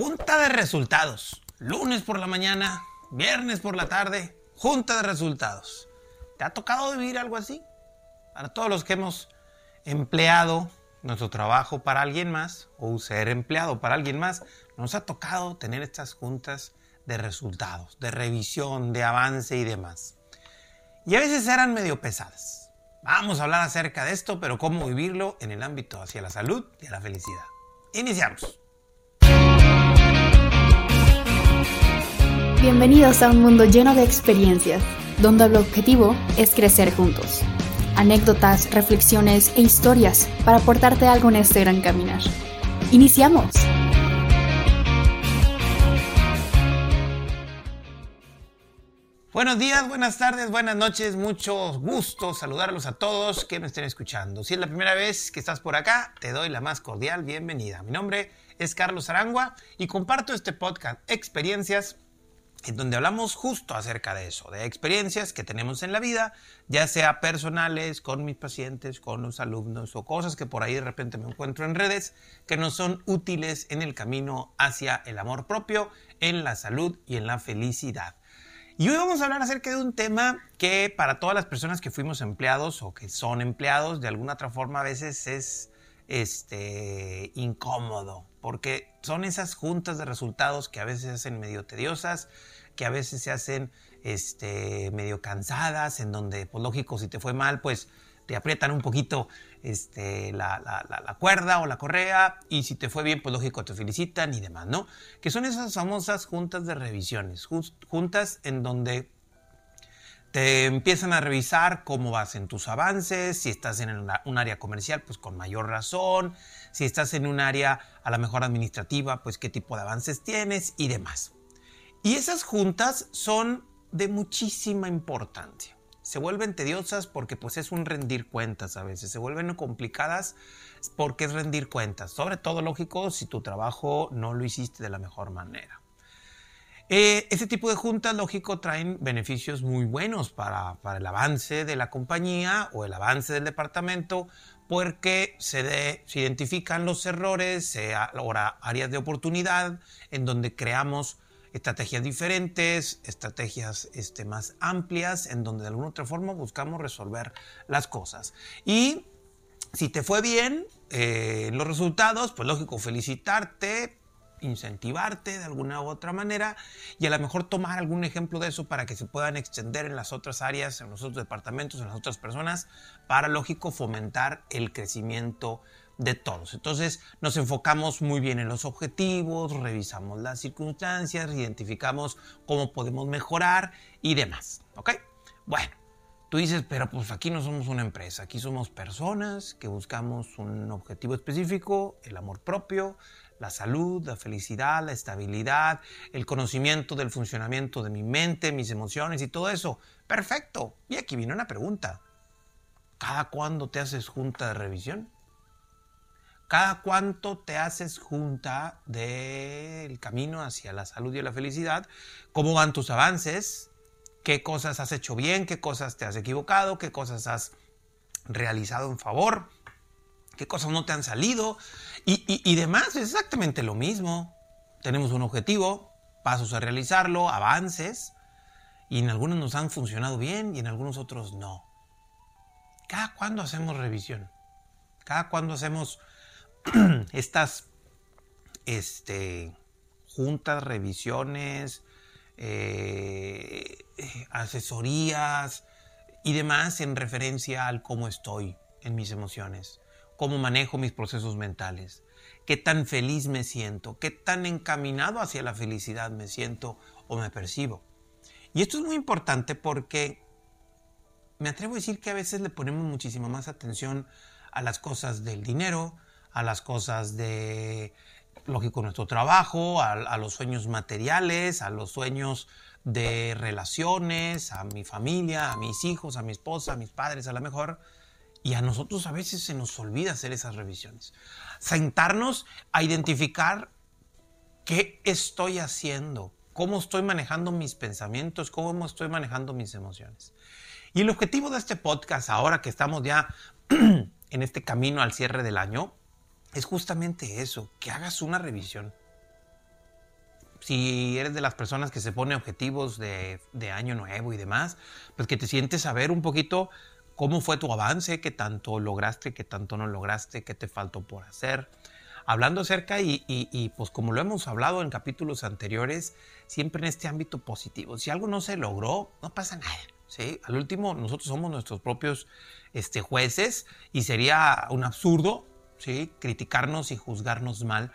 Junta de resultados. Lunes por la mañana, viernes por la tarde, junta de resultados. ¿Te ha tocado vivir algo así? Para todos los que hemos empleado nuestro trabajo para alguien más o ser empleado para alguien más, nos ha tocado tener estas juntas de resultados, de revisión, de avance y demás. Y a veces eran medio pesadas. Vamos a hablar acerca de esto, pero cómo vivirlo en el ámbito hacia la salud y a la felicidad. Iniciamos. Bienvenidos a un mundo lleno de experiencias, donde el objetivo es crecer juntos. Anécdotas, reflexiones e historias para aportarte algo en este gran caminar. ¡Iniciamos! Buenos días, buenas tardes, buenas noches, mucho gusto saludarlos a todos que me estén escuchando. Si es la primera vez que estás por acá, te doy la más cordial bienvenida. Mi nombre es Carlos Arangua y comparto este podcast Experiencias en donde hablamos justo acerca de eso, de experiencias que tenemos en la vida, ya sea personales, con mis pacientes, con los alumnos o cosas que por ahí de repente me encuentro en redes que nos son útiles en el camino hacia el amor propio, en la salud y en la felicidad. Y hoy vamos a hablar acerca de un tema que para todas las personas que fuimos empleados o que son empleados, de alguna otra forma a veces es este, incómodo, porque son esas juntas de resultados que a veces se hacen medio tediosas, que a veces se hacen este, medio cansadas, en donde, pues lógico, si te fue mal, pues te aprietan un poquito este, la, la, cuerda o la correa y si te fue bien, pues lógico, te felicitan y demás, ¿no? Que son esas famosas juntas de revisiones, juntas en donde te empiezan a revisar cómo vas en tus avances, si estás en un área comercial, pues con mayor razón, si estás en un área a la mejor administrativa, pues qué tipo de avances tienes y demás. Y esas juntas son de muchísima importancia. Se vuelven tediosas porque pues es un rendir cuentas a veces, se vuelven complicadas porque es rendir cuentas, sobre todo lógico si tu trabajo no lo hiciste de la mejor manera. Eh, este tipo de juntas, lógico, traen beneficios muy buenos para, el avance de la compañía o el avance del departamento, porque se, se identifican los errores, se ahora áreas de oportunidad en donde creamos estrategias diferentes, estrategias este, más amplias, en donde de alguna otra forma buscamos resolver las cosas. Y si te fue bien eh, los resultados, pues lógico, felicitarte, incentivarte de alguna u otra manera y a lo mejor tomar algún ejemplo de eso para que se puedan extender en las otras áreas, en los otros departamentos, en las otras personas, para, lógico, fomentar el crecimiento de todos. Entonces nos enfocamos muy bien en los objetivos, revisamos las circunstancias, identificamos cómo podemos mejorar y demás. ¿Ok? Bueno, tú dices, pero pues aquí no somos una empresa, aquí somos personas que buscamos un objetivo específico, el amor propio, la salud, la felicidad, la estabilidad, el conocimiento del funcionamiento de mi mente, mis emociones y todo eso. Perfecto. Y aquí viene una pregunta. ¿Cada cuándo te haces junta de revisión? ¿Cada cuánto te haces junta del camino hacia la salud y la felicidad? ¿Cómo van tus avances? ¿Qué cosas has hecho bien? ¿Qué cosas te has equivocado? ¿Qué cosas has realizado en favor? ¿Qué cosas no te han salido? Y, demás, es exactamente lo mismo. Tenemos un objetivo, pasos a realizarlo, avances, y en algunos nos han funcionado bien y en algunos otros no. ¿Cada cuándo hacemos revisión? ¿Cada cuándo hacemos estas este, juntas, revisiones, eh, asesorías y demás en referencia al cómo estoy en mis emociones? Cómo manejo mis procesos mentales, qué tan feliz me siento, qué tan encaminado hacia la felicidad me siento o me percibo. Y esto es muy importante porque me atrevo a decir que a veces le ponemos muchísima más atención a las cosas del dinero, a las cosas de, lógico, nuestro trabajo, a, a los sueños materiales, a los sueños de relaciones, a mi familia, a mis hijos, a mi esposa, a mis padres, a lo mejor, y a nosotros a veces se nos olvida hacer esas revisiones. Sentarnos a identificar qué estoy haciendo, cómo estoy manejando mis pensamientos, cómo estoy manejando mis emociones. Y el objetivo de este podcast, ahora que estamos ya en este camino al cierre del año, es justamente eso, que hagas una revisión. si eres de las personas que se pone objetivos de, de año nuevo y demás, pues que te sientes a ver un poquito cómo fue tu avance, qué tanto lograste, qué tanto no lograste, qué te faltó por hacer. Hablando acerca y, pues como lo hemos hablado en capítulos anteriores, siempre en este ámbito positivo. Si algo no se logró, no pasa nada. ¿sí? Al último, nosotros somos nuestros propios este, jueces y sería un absurdo ¿sí? criticarnos y juzgarnos mal.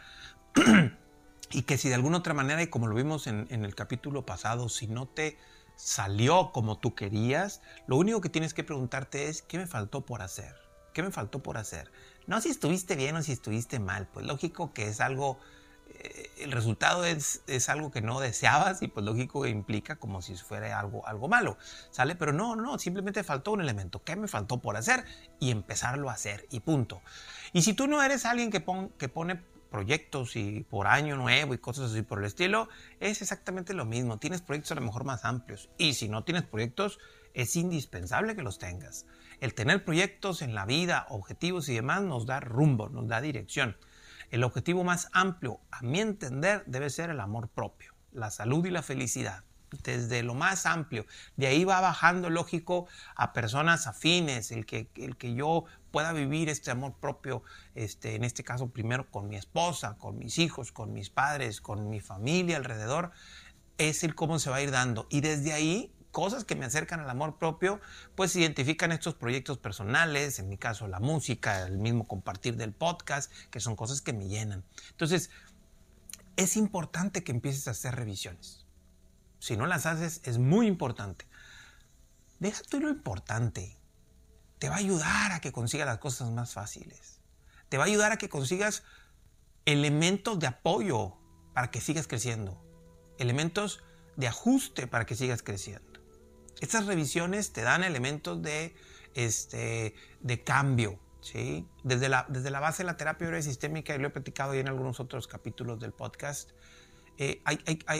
y que si de alguna otra manera, y como lo vimos en el capítulo pasado, si no te salió como tú querías, lo único que tienes que preguntarte es, ¿qué me faltó por hacer? ¿Qué me faltó por hacer? No si estuviste bien o si estuviste mal, pues lógico que es algo, eh, el resultado es, es, algo que no deseabas y pues lógico que implica como si fuera algo, algo malo, ¿sale? Pero no, no, simplemente faltó un elemento, ¿qué me faltó por hacer? Y empezarlo a hacer y punto. Y si tú no eres alguien que, pon, que pone proyectos y por año nuevo y cosas así por el estilo, es exactamente lo mismo. Tienes proyectos a lo mejor más amplios. Y si no tienes proyectos, es indispensable que los tengas. El tener proyectos en la vida, objetivos y demás nos da rumbo, nos da dirección. El objetivo más amplio, a mi entender, debe ser el amor propio, la salud y la felicidad desde lo más amplio. De ahí va bajando, lógico, a personas afines, el que, el que yo pueda vivir este amor propio, este, en este caso primero con mi esposa, con mis hijos, con mis padres, con mi familia alrededor, es el cómo se va a ir dando. Y desde ahí cosas que me acercan al amor propio, pues identifican estos proyectos personales, en mi caso la música, el mismo compartir del podcast, que son cosas que me llenan. Entonces, es importante que empieces a hacer revisiones si no las haces, es muy importante. Deja tú lo importante. Te va a ayudar a que consigas las cosas más fáciles. Te va a ayudar a que consigas elementos de apoyo para que sigas creciendo. Elementos de ajuste para que sigas creciendo. Estas revisiones te dan elementos de, este, de cambio. ¿sí? Desde, la, desde la base de la terapia sistémica, y lo he platicado ya en algunos otros capítulos del podcast, eh,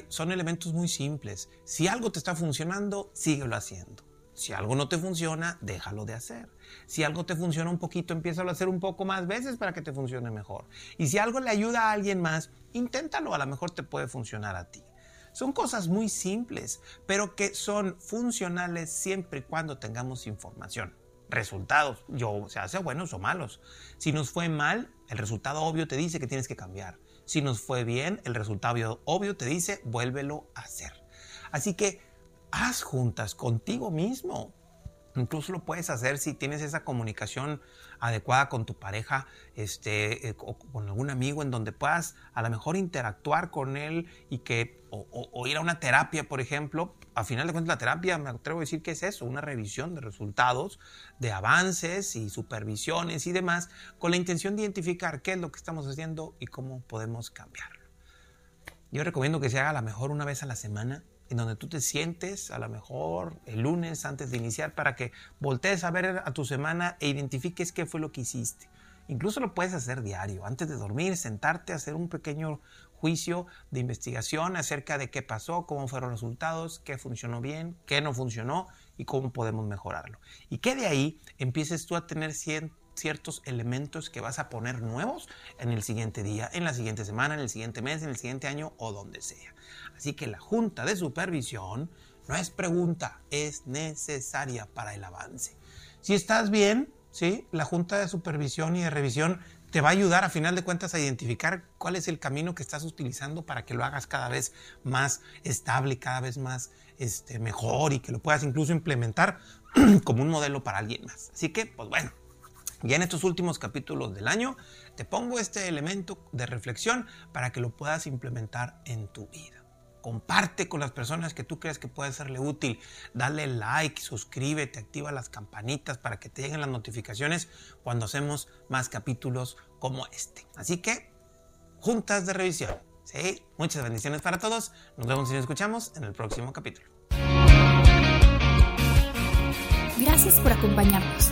son elementos muy simples. Si algo te está funcionando, síguelo haciendo. Si algo no te funciona, déjalo de hacer. Si algo te funciona un poquito, empieza a hacer un poco más veces para que te funcione mejor. Y si algo le ayuda a alguien más, inténtalo, a lo mejor te puede funcionar a ti. Son cosas muy simples, pero que son funcionales siempre y cuando tengamos información. Resultados, yo, se hace buenos o malos. Si nos fue mal, el resultado obvio te dice que tienes que cambiar. Si nos fue bien, el resultado obvio te dice, vuélvelo a hacer. Así que haz juntas contigo mismo. Incluso lo puedes hacer si tienes esa comunicación adecuada con tu pareja este, eh, o con algún amigo en donde puedas a lo mejor interactuar con él y que, o, ir a una terapia, por ejemplo. A final de cuentas, la terapia, me atrevo a decir que es eso, una revisión de resultados, de avances y supervisiones y demás, con la intención de identificar qué es lo que estamos haciendo y cómo podemos cambiarlo. Yo recomiendo que se haga a lo mejor una vez a la semana en donde tú te sientes a lo mejor el lunes antes de iniciar para que voltees a ver a tu semana e identifiques qué fue lo que hiciste. Incluso lo puedes hacer diario, antes de dormir, sentarte hacer un pequeño juicio de investigación acerca de qué pasó, cómo fueron los resultados, qué funcionó bien, qué no funcionó y cómo podemos mejorarlo. Y que de ahí empieces tú a tener ciertos elementos que vas a poner nuevos en el siguiente día, en la siguiente semana, en el siguiente mes, en el siguiente año o donde sea. Así que la junta de supervisión no es pregunta, es necesaria para el avance. Si estás bien, ¿sí? la junta de supervisión y de revisión te va a ayudar a final de cuentas a identificar cuál es el camino que estás utilizando para que lo hagas cada vez más estable, cada vez más este, mejor y que lo puedas incluso implementar como un modelo para alguien más. Así que, pues bueno, ya en estos últimos capítulos del año te pongo este elemento de reflexión para que lo puedas implementar en tu vida comparte con las personas que tú crees que puede serle útil, dale like, suscríbete, activa las campanitas para que te lleguen las notificaciones cuando hacemos más capítulos como este. Así que, juntas de revisión. ¿sí? Muchas bendiciones para todos. Nos vemos y nos escuchamos en el próximo capítulo. Gracias por acompañarnos.